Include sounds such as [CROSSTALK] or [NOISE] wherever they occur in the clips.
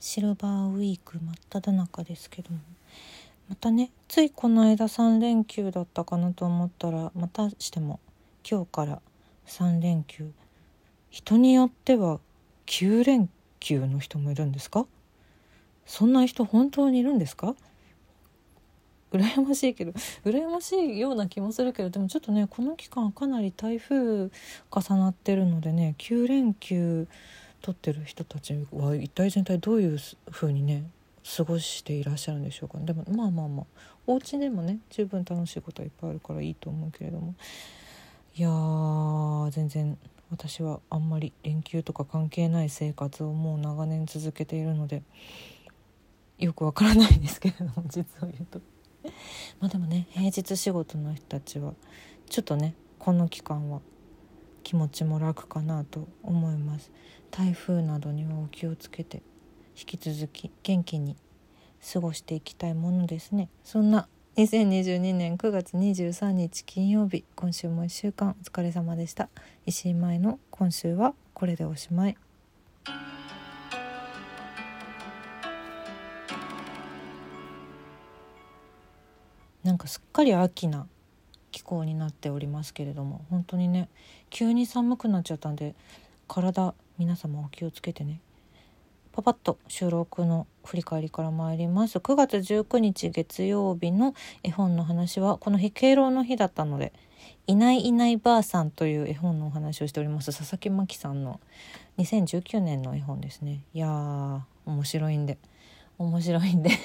シルバーウィーク真っ只中ですけども。またねついこの間3連休だったかなと思ったらまたしても今日から3連休。人によっては9連休の人もいるんですか？そんな人本当にいるんですか？羨ましいけど羨ましいような気もするけどでもちょっとねこの期間かなり台風重なってるのでね9連休取ってる人たちは一体全体どういう風にね過ごしていらっしゃるんでしょうか、でもまあまあまあお家でもね十分楽しいことはいっぱいあるからいいと思うけれども。いやー全然私はあんまり連休とか関係ない生活をもう長年続けているのでよくわからないんですけれども [LAUGHS] 実を言うと。まあでもね平日仕事の人たちはちょっとねこの期間は気持ちも楽かなと思います。台風などにはお気をつけて引き続き元気に過ごしていきたいものですね。そんな2022年9月23日金曜日今週も1週間お疲れ様でした。石井舞の今週はこれでおしまい。なんかすっかり秋な気候になっておりますけれども本当にね急に寒くなっちゃったんで体皆様お気をつけてね。パパッと収録の振り返りから参ります。9月19日月曜日の絵本の話はこの日敬老の日だったので「いないいないばあさん」という絵本のお話をしております。佐々木真希さんの2019年の絵本ですね。いやー面白いんで面白いんで。[LAUGHS]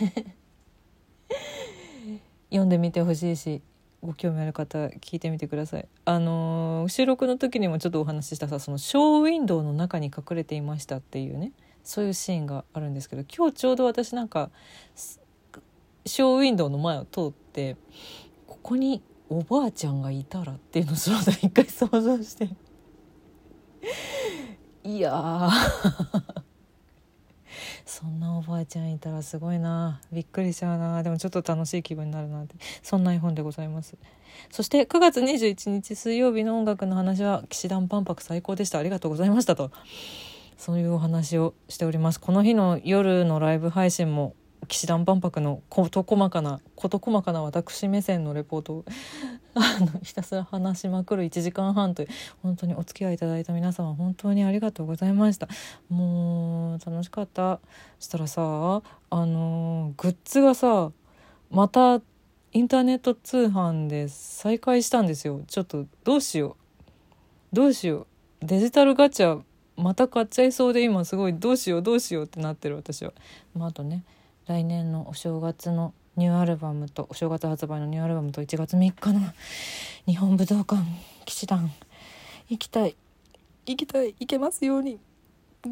読んでみてほしいしご興味ある方聞いてみてください。あの、収録の時にもちょっとお話ししたさそのショーウィンドウの中に隠れていましたっていうねそういうシーンがあるんですけど今日ちょうど私なんかショーウィンドウの前を通ってここにおばあちゃんがいたらっていうのをその一回想像して。いやそんなおばあちゃんいたらすごいな。びっくりしちゃうな。でもちょっと楽しい気分になるなって。そんな絵本でございます。そして9月21日水曜日の音楽の話は騎士団万博最高でした。ありがとうございましたと。そういうお話をしております。この日の夜のライブ配信も騎士団万博の事細かな事細かな私目線のレポートを [LAUGHS] あのひたすら話しまくる1時間半という本当にお付き合いいただいた皆様本当にありがとうございました。もう楽しかった。したらさあのグッズがさまたインターネット通販で再開したんですよ。ちょっとどうしよう。どうしよう。デジタルガチャまた買っちゃいそうで今すごいどうしようどうしようってなってる私は。まあ、あとね来年のお正月のニューアルバムとお正月発売のニューアルバムと1月3日の日本武道館騎士団行きたい。行きたい。行けますように。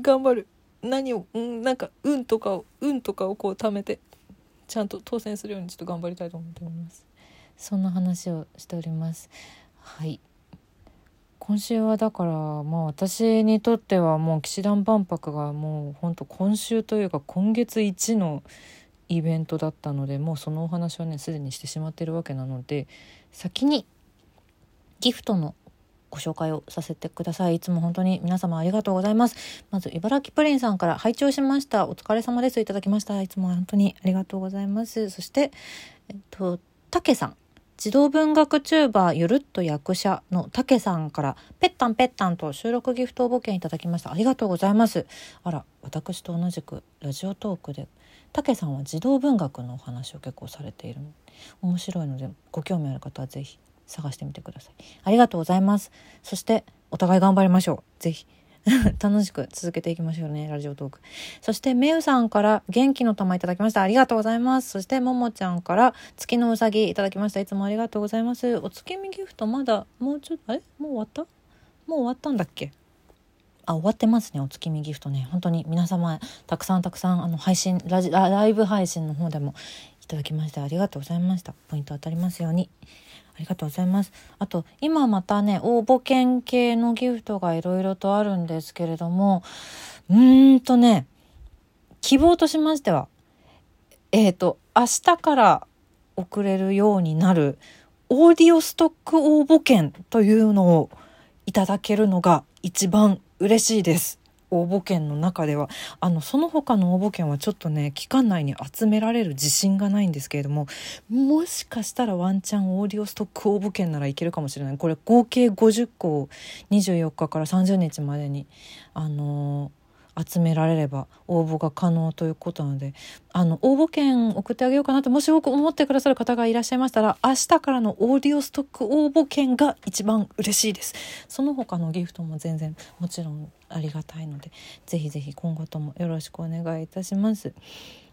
頑張る。何を、うん、なんか運とかを運とかをこう貯めてちゃんと当選するようにちょっと頑張りたいと思っております。そんな話をしております。はい今週はだからまあ私にとってはもう騎士団万博がもうほんと今週というか今月一のイベントだったのでもうそのお話はねすでにしてしまってるわけなので先にギフトのご紹介をさせてください。いつも本当に皆様ありがとうございます。まず、茨城プリンさんから拝聴しました。お疲れ様です。いただきました。いつも本当にありがとうございます。そして、えっと、たけさん。児童文学チューバーゆるっと役者のたけさんからぺったんぺったんと収録ギフト応募券いただきました。ありがとうございます。あら私と同じくラジオトークでたけさんは児童文学のお話を結構されている。面白いのでご興味ある方はぜひ探してみてください。ありがとうございます。そしてお互い頑張りましょう。ぜひ [LAUGHS] 楽しく続けていきましょうね、ラジオトーク。そして、めうさんから元気の玉いただきました。ありがとうございます。そして、ももちゃんから月のうさぎいただきました。いつもありがとうございます。お月見ギフトまだ、もうちょっと、あれ？もう終わった？もう終わったんだっけ？あ、終わってますね、お月見ギフトね。本当に皆様、たくさんたくさん、あの、配信、ラジ、ライブ配信の方でもいただきまして、ありがとうございました。ポイント当たりますように。ありがとうございます。あと、今またね、応募券系のギフトがいろいろとあるんですけれども、うーんとね、希望としましては、えっ、ー、と、明日から送れるようになるオーディオストック応募券というのをいただけるのが一番嬉しいです。応募券の中ではあのその他の応募券はちょっとね期間内に集められる自信がないんですけれどももしかしたらワンチャンオーディオストック応募券ならいけるかもしれない。これ合計50個を24日から30日までにあのー集められれば応募が可能ということなのであの応募券送ってあげようかなともし思ってくださる方がいらっしゃいましたら明日からのオーディオストック応募券が一番嬉しいです。その他のギフトも全然もちろんありがたいのでぜひぜひ今後ともよろしくお願いいたします。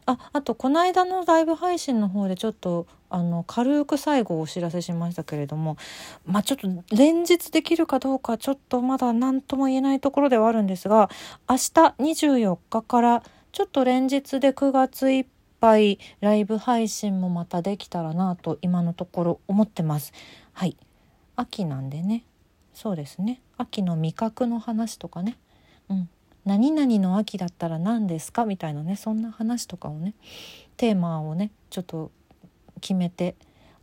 ああとこの間のライブ配信の方でちょっとあの軽く最後お知らせしましたけれどもまあちょっと連日できるかどうかちょっとまだ何とも言えないところではあるんですが明日24日からちょっと連日で9月いっぱいライブ配信もまたできたらなと今のところ思ってます。はい。秋なんでね。そうですね。秋の味覚の話とかね。うん。何々の秋だったら何ですか？みたいなねそんな話とかをねテーマをねちょっと決めて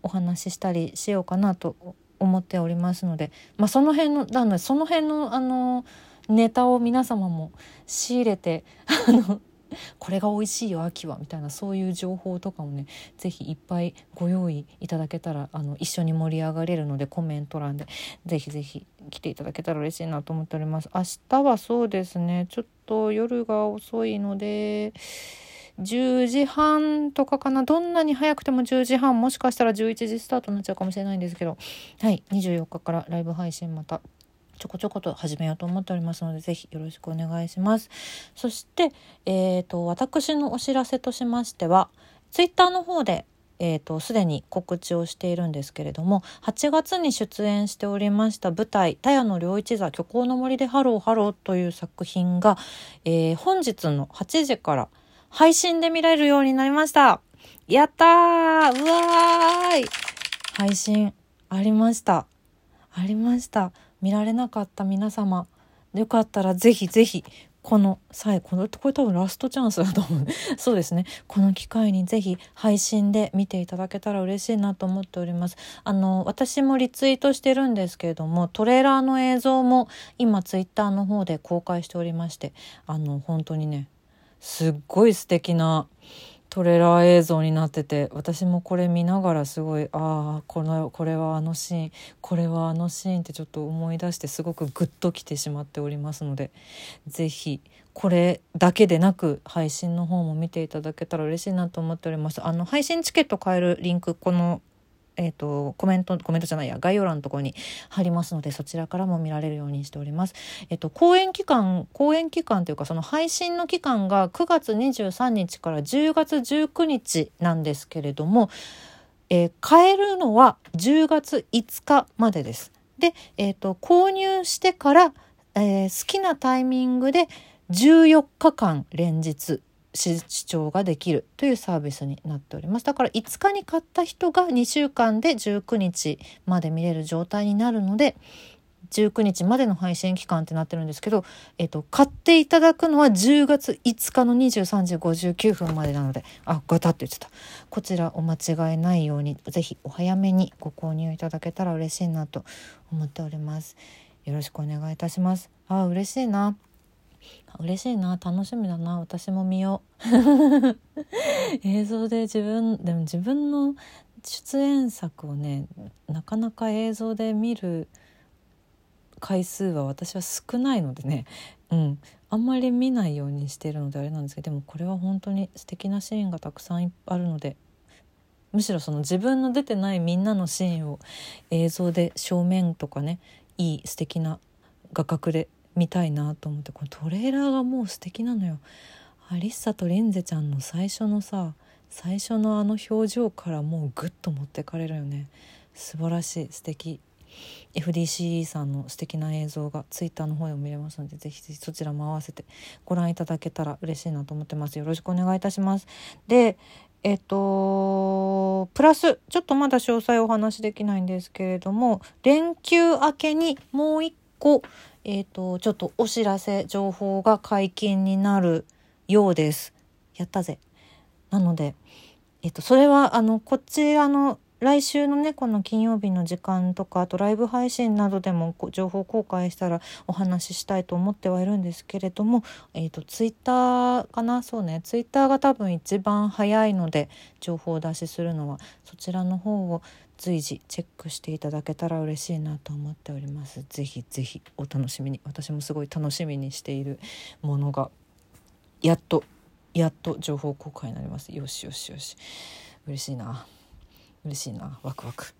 お話ししたりしようかなと思っておりますので、まあ、その辺のなのその辺のあのネタを皆様も仕入れてあの [LAUGHS] これが美味しいよ秋はみたいなそういう情報とかもね是非いっぱいご用意いただけたらあの一緒に盛り上がれるのでコメント欄で是非是非来ていただけたら嬉しいなと思っております。明日はそうですねちょっと夜が遅いので10時半とかかなどんなに早くても10時半もしかしたら11時スタートになっちゃうかもしれないんですけどはい24日からライブ配信またちょこちょこと始めようと思っておりますので、ぜひよろしくお願いします。そして、えっ、ー、と、私のお知らせとしましては、ツイッターの方で、えーと、すでに告知をしているんですけれども8月に出演しておりました舞台「田谷の良一座虚構の森でハローハロー」という作品が、えー、本日の8時から配信で見られるようになりました。やったーうわーい配信ありました。ありました。見られなかった皆様。よかったらぜひぜひこの際このこれ多分ラストチャンスだと思う。[LAUGHS] そうですね。この機会にぜひ配信で見ていただけたら嬉しいなと思っております。あの私もリツイートしてるんですけれどもトレーラーの映像も今ツイッターの方で公開しておりましてあの本当にねすっごい素敵なトレーラー映像になってて私もこれ見ながらすごいああこのこれはあのシーンこれはあのシーンってちょっと思い出してすごくグッときてしまっておりますので是非これだけでなく配信の方も見ていただけたら嬉しいなと思っております。あの配信チケット買えるリンクこのえ、ー、と、コメント、コメントじゃないや、概要欄のところに貼りますので、そちらからも見られるようにしております。えっ、と、公演期間、公演期間というか、その配信の期間が9月23日から10月19日なんですけれども、えー、買えるのは10月5日までです。で、えっ、と、購入してから、え好きなタイミングで14日間連日視聴ができるというサービスになっております。だから5日に買った人が2週間で19日まで見れる状態になるので19日までの配信期間ってなってるんですけど、えっと、買っていただくのは10月5日の23時59分までなのであガタって言ってた。こちらお間違えないように是非お早めにご購入いただけたら嬉しいなと思っております。よろしくお願いいたします。あ嬉しいな。嬉しいな楽しみだな私も見よう。[LAUGHS] 映像で自分でも自分の出演作をねなかなか映像で見る回数は私は少ないのでね。うん。あんまり見ないようにしてるのであれなんですけどでもこれは本当に素敵なシーンがたくさんあるのでむしろその自分の出てないみんなのシーンを映像で正面とかねいい素敵な画角で見たいなと思ってこのトレーラーがもう素敵なのよ。アリッサとリンゼちゃんの最初のさ最初のあの表情からもうグッと持ってかれるよね。素晴らしい素敵。FDCE さんの素敵な映像が Twitter の方でも見れますのでぜひぜひそちらも合わせてご覧いただけたら嬉しいなと思ってます。よろしくお願いいたします。でえっとプラスちょっとまだ詳細お話しできないんですけれども連休明けにもう一個えっ、ー、と、ちょっとお知らせ、情報が解禁になるようです。やったぜ。なので、えっ、ー、と、それは、あの、こっちらの来週のねこの金曜日の時間とかあとライブ配信などでも情報公開したらお話ししたいと思ってはいるんですけれども、えーと、ツイッターかな？そうねツイッターが多分一番早いので情報を出しするのはそちらの方を随時チェックしていただけたら嬉しいなと思っております。ぜひぜひお楽しみに。私もすごい楽しみにしているものがやっとやっと情報公開になります。よしよしよし。嬉しいな。嬉しいな。ワクワク。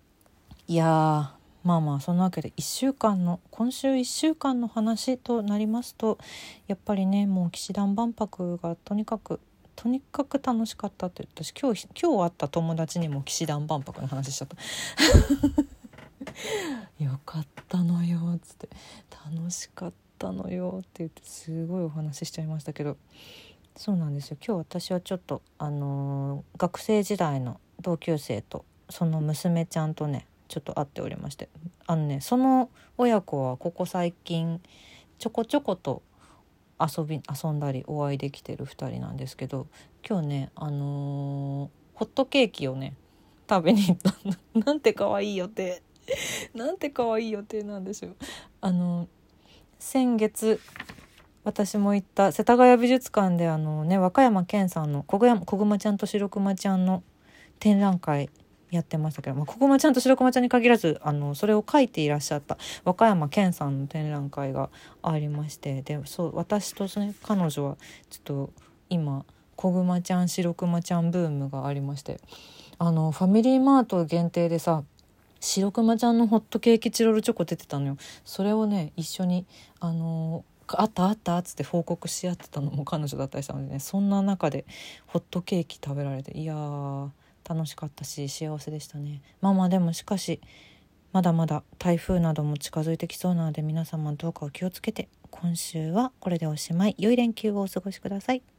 いやまあまあそんなわけで1週間の今週1週間の話となりますとやっぱりねもう騎士団万博がとにかくとにかく楽しかったって私今日今日会った友達にも騎士団万博の話しちゃった。[LAUGHS] よかったのよっつって。楽しかったのよって言ってすごいお話ししちゃいましたけど。そうなんですよ。今日私はちょっとあのー、学生時代の同級生とその娘ちゃんとねちょっと会っておりまして。あのねその親子はここ最近ちょこちょこと遊び遊んだりお会いできてる2人なんですけど今日ねあのー、ホットケーキをね食べに行った。[LAUGHS] なんて可愛い予定。[LAUGHS] なんて可愛い予定なんでしょう。あの先月私も行った世田谷美術館であのね和歌山健さんの小熊ちゃんと白熊ちゃんの展覧会やってましたけど、まあ、小熊ちゃんと白熊ちゃんに限らずあのそれを書いていらっしゃった和歌山健さんの展覧会がありましてでそう私と、ね、彼女はちょっと今小熊ちゃん白熊ちゃんブームがありましてあのファミリーマート限定でさ白熊ちゃんのホットケーキチロルチョコ出てたのよ。それをね一緒にあのあったあったっつって報告し合ってたのも彼女だったりしたのでねそんな中でホットケーキ食べられていやー楽しかったし幸せでしたね。まあまあでもしかしまだまだ台風なども近づいてきそうなので皆様どうかお気をつけて。今週はこれでおしまい。良い連休をお過ごしください。